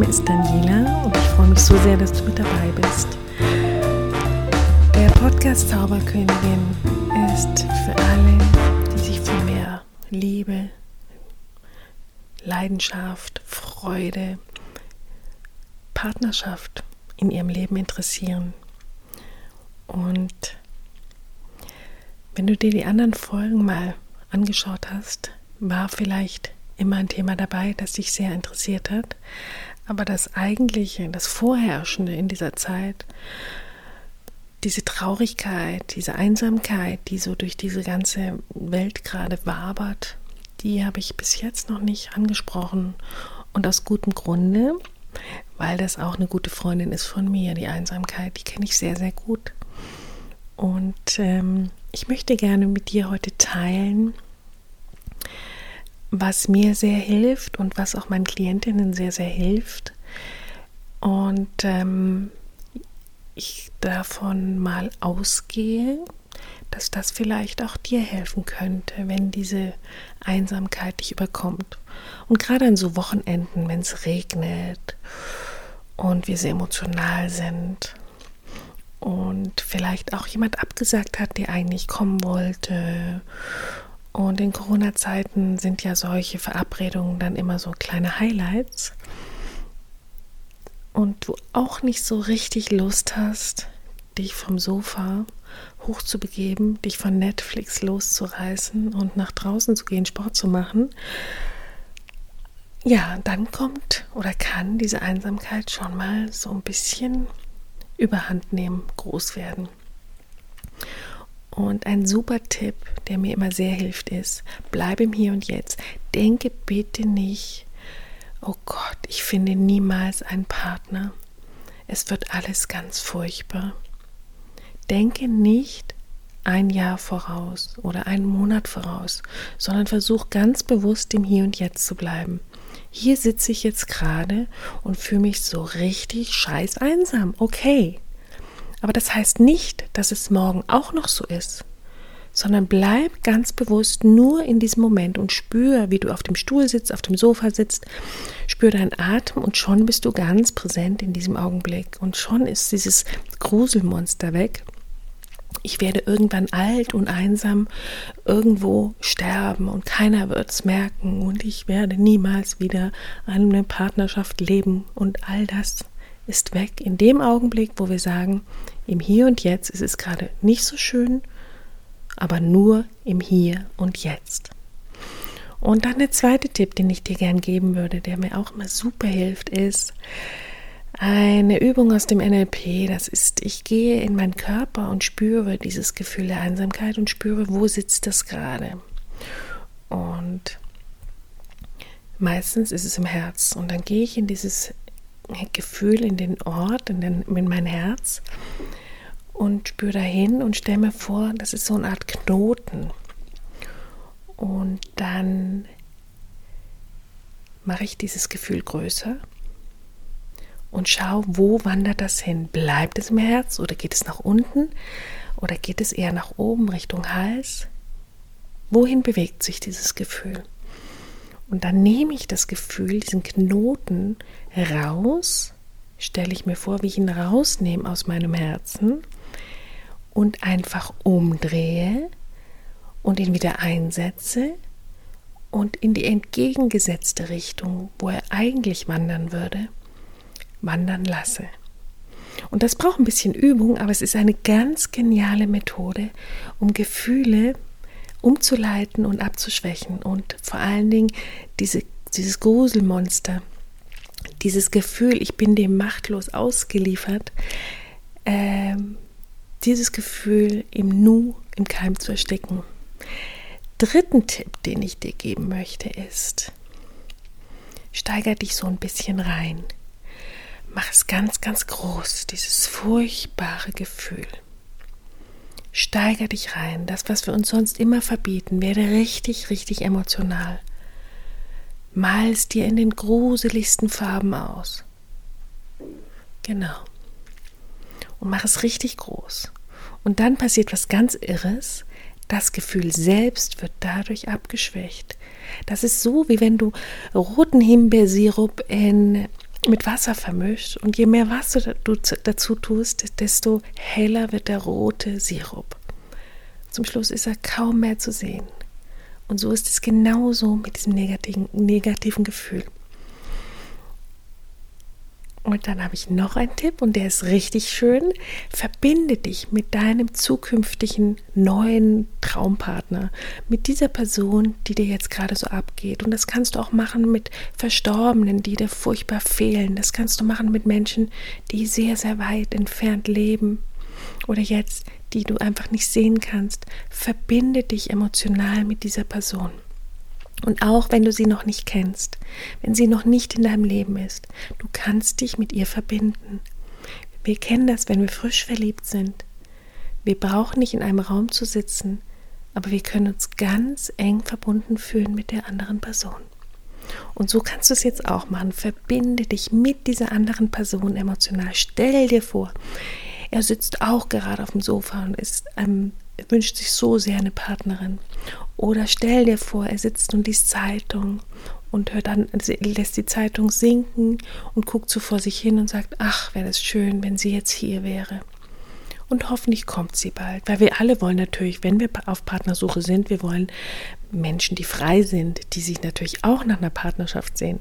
Name ist Daniela und ich freue mich so sehr, dass du mit dabei bist. Der Podcast Zauberkönigin ist für alle, die sich für mehr Liebe, Leidenschaft, Freude, Partnerschaft in ihrem Leben interessieren. Und wenn du dir die anderen Folgen mal angeschaut hast, war vielleicht immer ein Thema dabei, das dich sehr interessiert hat. Aber das eigentliche, das Vorherrschende in dieser Zeit, diese Traurigkeit, diese Einsamkeit, die so durch diese ganze Welt gerade wabert, die habe ich bis jetzt noch nicht angesprochen. Und aus gutem Grunde, weil das auch eine gute Freundin ist von mir, die Einsamkeit, die kenne ich sehr, sehr gut. Und ähm, ich möchte gerne mit dir heute teilen, was mir sehr hilft und was auch meinen Klientinnen sehr, sehr hilft. Und ähm, ich davon mal ausgehe, dass das vielleicht auch dir helfen könnte, wenn diese Einsamkeit dich überkommt. Und gerade an so Wochenenden, wenn es regnet und wir sehr emotional sind und vielleicht auch jemand abgesagt hat, der eigentlich kommen wollte und in Corona-Zeiten sind ja solche Verabredungen dann immer so kleine Highlights. Und du auch nicht so richtig Lust hast, dich vom Sofa hochzubegeben, dich von Netflix loszureißen und nach draußen zu gehen, Sport zu machen. Ja, dann kommt oder kann diese Einsamkeit schon mal so ein bisschen überhand nehmen, groß werden. Und ein super Tipp, der mir immer sehr hilft, ist, bleib im Hier und Jetzt. Denke bitte nicht, oh Gott, ich finde niemals einen Partner. Es wird alles ganz furchtbar. Denke nicht ein Jahr voraus oder einen Monat voraus, sondern versuch ganz bewusst im Hier und Jetzt zu bleiben. Hier sitze ich jetzt gerade und fühle mich so richtig scheiß einsam. Okay, aber das heißt nicht, dass es morgen auch noch so ist, sondern bleib ganz bewusst nur in diesem Moment und spür, wie du auf dem Stuhl sitzt, auf dem Sofa sitzt, spür deinen Atem und schon bist du ganz präsent in diesem Augenblick. Und schon ist dieses Gruselmonster weg. Ich werde irgendwann alt und einsam irgendwo sterben und keiner wird es merken. Und ich werde niemals wieder eine Partnerschaft leben und all das ist weg in dem Augenblick, wo wir sagen, im Hier und Jetzt ist es gerade nicht so schön, aber nur im Hier und Jetzt. Und dann der zweite Tipp, den ich dir gern geben würde, der mir auch immer super hilft, ist eine Übung aus dem NLP. Das ist, ich gehe in meinen Körper und spüre dieses Gefühl der Einsamkeit und spüre, wo sitzt das gerade. Und meistens ist es im Herz. Und dann gehe ich in dieses Gefühl in den Ort, in, den, in mein Herz und spüre dahin und stelle mir vor, das ist so eine Art Knoten. Und dann mache ich dieses Gefühl größer und schaue, wo wandert das hin? Bleibt es im Herz oder geht es nach unten oder geht es eher nach oben Richtung Hals? Wohin bewegt sich dieses Gefühl? Und dann nehme ich das Gefühl, diesen Knoten raus, stelle ich mir vor, wie ich ihn rausnehme aus meinem Herzen und einfach umdrehe und ihn wieder einsetze und in die entgegengesetzte Richtung, wo er eigentlich wandern würde, wandern lasse. Und das braucht ein bisschen Übung, aber es ist eine ganz geniale Methode, um Gefühle umzuleiten und abzuschwächen und vor allen Dingen diese, dieses Gruselmonster, dieses Gefühl, ich bin dem machtlos ausgeliefert, äh, dieses Gefühl im Nu, im Keim zu ersticken. Dritten Tipp, den ich dir geben möchte, ist, steiger dich so ein bisschen rein. Mach es ganz, ganz groß, dieses furchtbare Gefühl. Steiger dich rein. Das, was wir uns sonst immer verbieten, werde richtig, richtig emotional. Mal es dir in den gruseligsten Farben aus. Genau. Und mach es richtig groß. Und dann passiert was ganz Irres. Das Gefühl selbst wird dadurch abgeschwächt. Das ist so, wie wenn du roten Himbeersirup in mit Wasser vermischt. Und je mehr Wasser du dazu tust, desto heller wird der rote Sirup. Zum Schluss ist er kaum mehr zu sehen. Und so ist es genauso mit diesem negativen, negativen Gefühl. Und dann habe ich noch einen Tipp und der ist richtig schön. Verbinde dich mit deinem zukünftigen neuen Traumpartner, mit dieser Person, die dir jetzt gerade so abgeht. Und das kannst du auch machen mit Verstorbenen, die dir furchtbar fehlen. Das kannst du machen mit Menschen, die sehr, sehr weit entfernt leben oder jetzt, die du einfach nicht sehen kannst. Verbinde dich emotional mit dieser Person. Und auch wenn du sie noch nicht kennst, wenn sie noch nicht in deinem Leben ist, du kannst dich mit ihr verbinden. Wir kennen das, wenn wir frisch verliebt sind. Wir brauchen nicht in einem Raum zu sitzen, aber wir können uns ganz eng verbunden fühlen mit der anderen Person. Und so kannst du es jetzt auch machen. Verbinde dich mit dieser anderen Person emotional. Stell dir vor, er sitzt auch gerade auf dem Sofa und ist, ähm, wünscht sich so sehr eine Partnerin. Oder stell dir vor, er sitzt und liest Zeitung und hört dann, lässt die Zeitung sinken und guckt so vor sich hin und sagt, ach, wäre das schön, wenn sie jetzt hier wäre. Und hoffentlich kommt sie bald, weil wir alle wollen natürlich, wenn wir auf Partnersuche sind, wir wollen Menschen, die frei sind, die sich natürlich auch nach einer Partnerschaft sehen.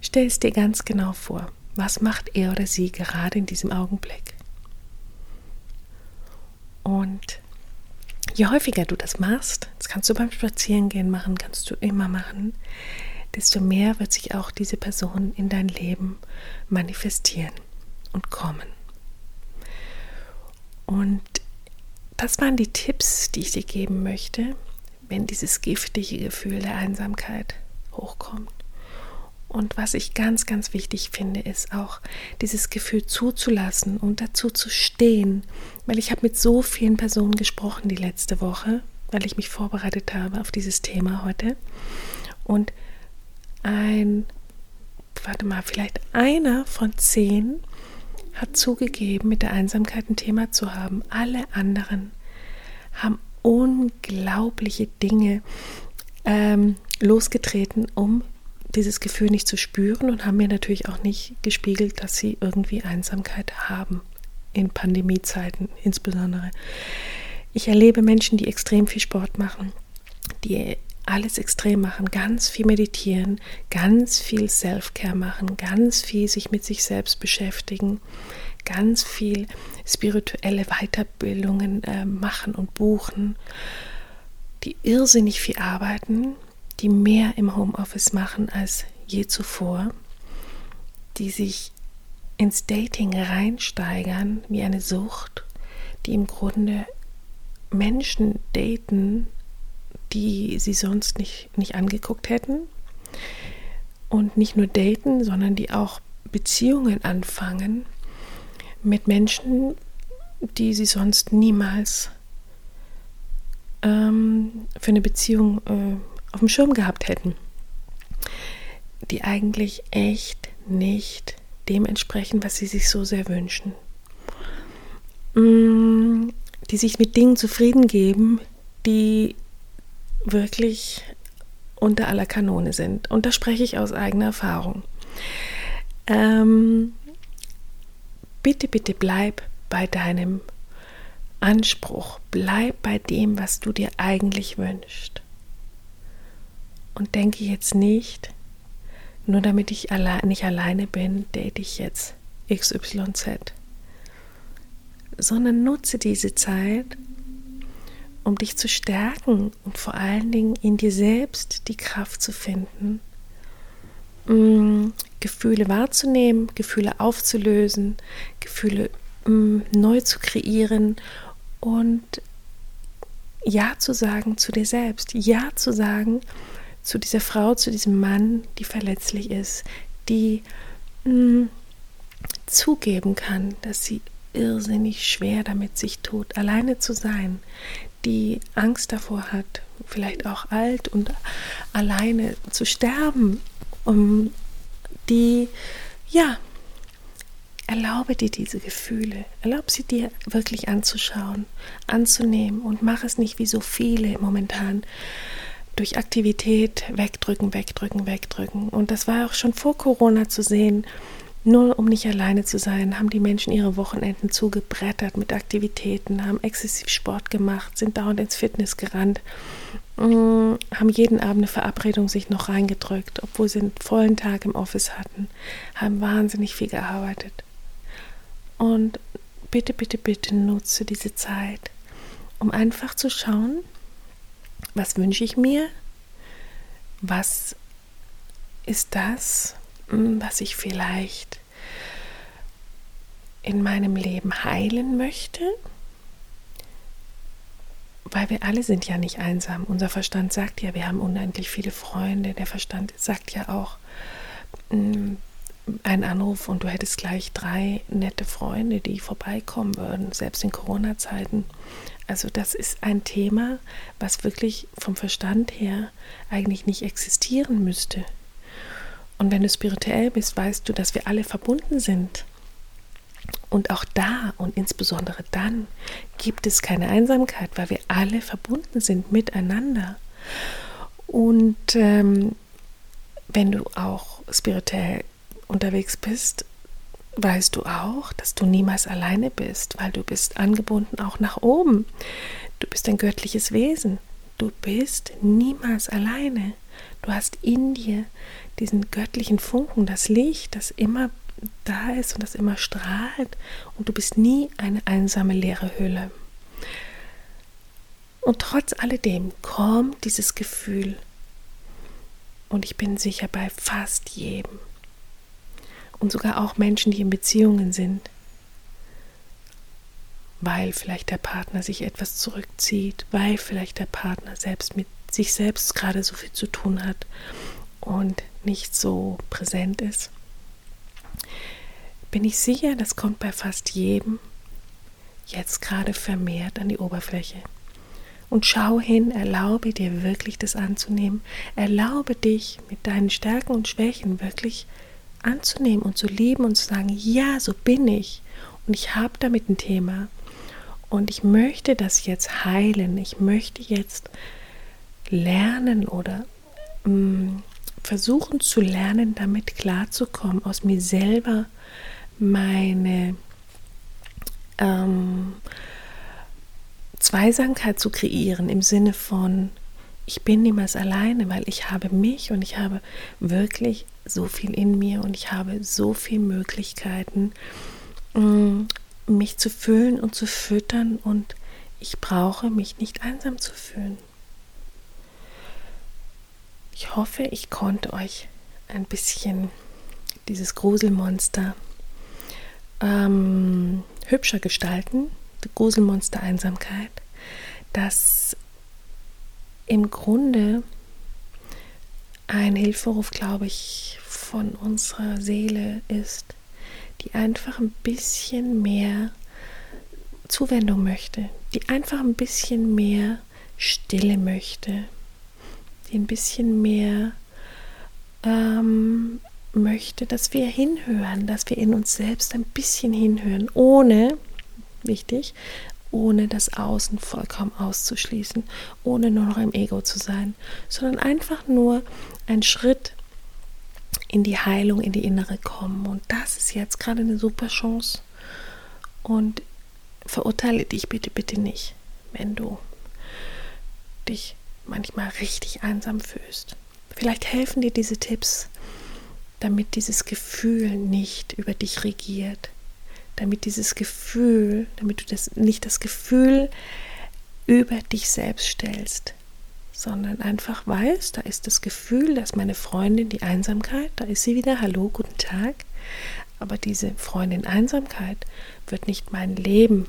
Stell es dir ganz genau vor. Was macht er oder sie gerade in diesem Augenblick? Und je häufiger du das machst, das kannst du beim Spazierengehen machen, kannst du immer machen, desto mehr wird sich auch diese Person in dein Leben manifestieren und kommen. Und das waren die Tipps, die ich dir geben möchte, wenn dieses giftige Gefühl der Einsamkeit hochkommt. Und was ich ganz, ganz wichtig finde, ist auch dieses Gefühl zuzulassen und dazu zu stehen. Weil ich habe mit so vielen Personen gesprochen die letzte Woche, weil ich mich vorbereitet habe auf dieses Thema heute. Und ein, warte mal, vielleicht einer von zehn hat zugegeben, mit der Einsamkeit ein Thema zu haben. Alle anderen haben unglaubliche Dinge ähm, losgetreten, um dieses Gefühl nicht zu spüren und haben mir natürlich auch nicht gespiegelt, dass sie irgendwie Einsamkeit haben, in Pandemiezeiten insbesondere. Ich erlebe Menschen, die extrem viel Sport machen, die alles extrem machen, ganz viel meditieren, ganz viel Self-Care machen, ganz viel sich mit sich selbst beschäftigen, ganz viel spirituelle Weiterbildungen äh, machen und buchen, die irrsinnig viel arbeiten, die mehr im Homeoffice machen als je zuvor, die sich ins Dating reinsteigern wie eine Sucht, die im Grunde Menschen daten, die sie sonst nicht, nicht angeguckt hätten. Und nicht nur daten, sondern die auch Beziehungen anfangen mit Menschen, die sie sonst niemals ähm, für eine Beziehung äh, auf dem Schirm gehabt hätten, die eigentlich echt nicht dem entsprechen, was sie sich so sehr wünschen. Mm, die sich mit Dingen zufrieden geben, die wirklich unter aller Kanone sind. Und da spreche ich aus eigener Erfahrung. Ähm, bitte, bitte bleib bei deinem Anspruch. Bleib bei dem, was du dir eigentlich wünschst und denke jetzt nicht, nur damit ich alle, nicht alleine bin, date ich jetzt XYZ, sondern nutze diese Zeit, um dich zu stärken und vor allen Dingen in dir selbst die Kraft zu finden, mm, Gefühle wahrzunehmen, Gefühle aufzulösen, Gefühle mm, neu zu kreieren und Ja zu sagen zu dir selbst, Ja zu sagen zu dieser Frau, zu diesem Mann, die verletzlich ist, die mh, mm, zugeben kann, dass sie irrsinnig schwer damit sich tut, alleine zu sein, die Angst davor hat, vielleicht auch alt und alleine zu sterben, um die, ja, erlaube dir diese Gefühle, erlaube sie dir wirklich anzuschauen, anzunehmen. Und mach es nicht wie so viele momentan durch Aktivität wegdrücken, wegdrücken, wegdrücken. Und das war auch schon vor Corona zu sehen, Nur um nicht alleine zu sein, haben die Menschen ihre Wochenenden zugebrettert mit Aktivitäten, haben exzessiv Sport gemacht, sind dauernd ins Fitness gerannt, mm, haben jeden Abend eine Verabredung sich noch reingedrückt, obwohl sie einen vollen Tag im Office hatten, haben wahnsinnig viel gearbeitet. Und bitte, bitte, bitte nutze diese Zeit, um einfach zu schauen, was wünsche ich mir, was ist das, hm, was ich vielleicht in meinem Leben heilen möchte, weil wir alle sind ja nicht einsam. Unser Verstand sagt ja, wir haben unendlich viele Freunde. Der Verstand sagt ja auch, hm, ein Anruf und du hättest gleich drei nette Freunde, die vorbeikommen würden, selbst in Corona-Zeiten. Also das ist ein Thema, was wirklich vom Verstand her eigentlich nicht existieren müsste. Und wenn du spirituell bist, weißt du, dass wir alle verbunden sind. Und auch da und insbesondere dann gibt es keine Einsamkeit, weil wir alle verbunden sind miteinander. Und ähm, wenn du auch spirituell unterwegs bist, weißt du auch, dass du niemals alleine bist, weil du bist angebunden auch nach oben. Du bist ein göttliches Wesen. Du bist niemals alleine. Du hast in dir diesen göttlichen Funken, das Licht, das immer da ist und das immer strahlt. Und du bist nie eine einsame leere Hülle. Und trotz alledem kommt dieses Gefühl. Und ich bin sicher bei fast jedem. Und sogar auch Menschen, die in Beziehungen sind. Weil vielleicht der Partner sich etwas zurückzieht, weil vielleicht der Partner selbst mit sich selbst gerade so viel zu tun hat und nicht so präsent ist, bin ich sicher, das kommt bei fast jedem jetzt gerade vermehrt an die Oberfläche. Und schau hin, erlaube dir wirklich das anzunehmen. Erlaube dich mit deinen Stärken und Schwächen wirklich anzunehmen und zu lieben und zu sagen, ja, so bin ich. Und ich habe damit ein Thema. Und ich möchte das jetzt heilen. Ich möchte jetzt lernen oder mh, mm, versuchen zu lernen, damit klarzukommen, aus mir selber meine ähm, Zweisamkeit zu kreieren im Sinne von, ich bin niemals alleine, weil ich habe mich und ich habe wirklich so viel in mir und ich habe so viele Möglichkeiten, mm, mich zu füllen und zu füttern und ich brauche mich nicht einsam zu fühlen. Ich hoffe, ich konnte euch ein bisschen dieses Gruselmonster ähm, hübscher gestalten, die Gruselmonster Einsamkeit, das im Grunde ein Hilferuf, glaube ich, von unserer Seele ist, die einfach ein bisschen mehr Zuwendung möchte, die einfach ein bisschen mehr Stille möchte, die ein bisschen mehr ähm, möchte, dass wir hinhören, dass wir in uns selbst ein bisschen hinhören, ohne, wichtig, ohne das Außen vollkommen auszuschließen, ohne nur noch im Ego zu sein, sondern einfach nur ein Schritt in die Heilung, in die Innere kommen. Und das ist jetzt gerade eine super Chance. Und verurteile dich bitte, bitte nicht, wenn du dich manchmal richtig einsam fühlst. Vielleicht helfen dir diese Tipps, damit dieses Gefühl nicht über dich regiert, damit dieses Gefühl, damit du das nicht das Gefühl über dich selbst stellst, sondern einfach weißt, da ist das Gefühl, dass meine Freundin die Einsamkeit, da ist sie wieder, hallo, guten Tag, aber diese Freundin Einsamkeit wird nicht mein Leben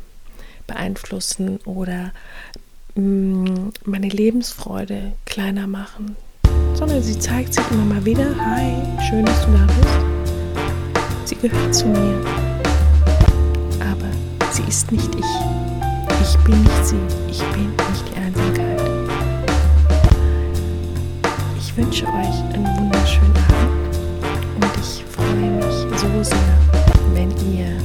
beeinflussen oder Mm, meine Lebensfreude kleiner machen, sondern sie zeigt sich immer mal wieder. Hi, schön, dass du da bist. Sie gehört zu mir, sie ist nicht ich. Ich bin nicht sie. Ich bin nicht die Einsamkeit. Ich wünsche euch einen wunderschönen Abend und ich freue mich so sehr, wenn ihr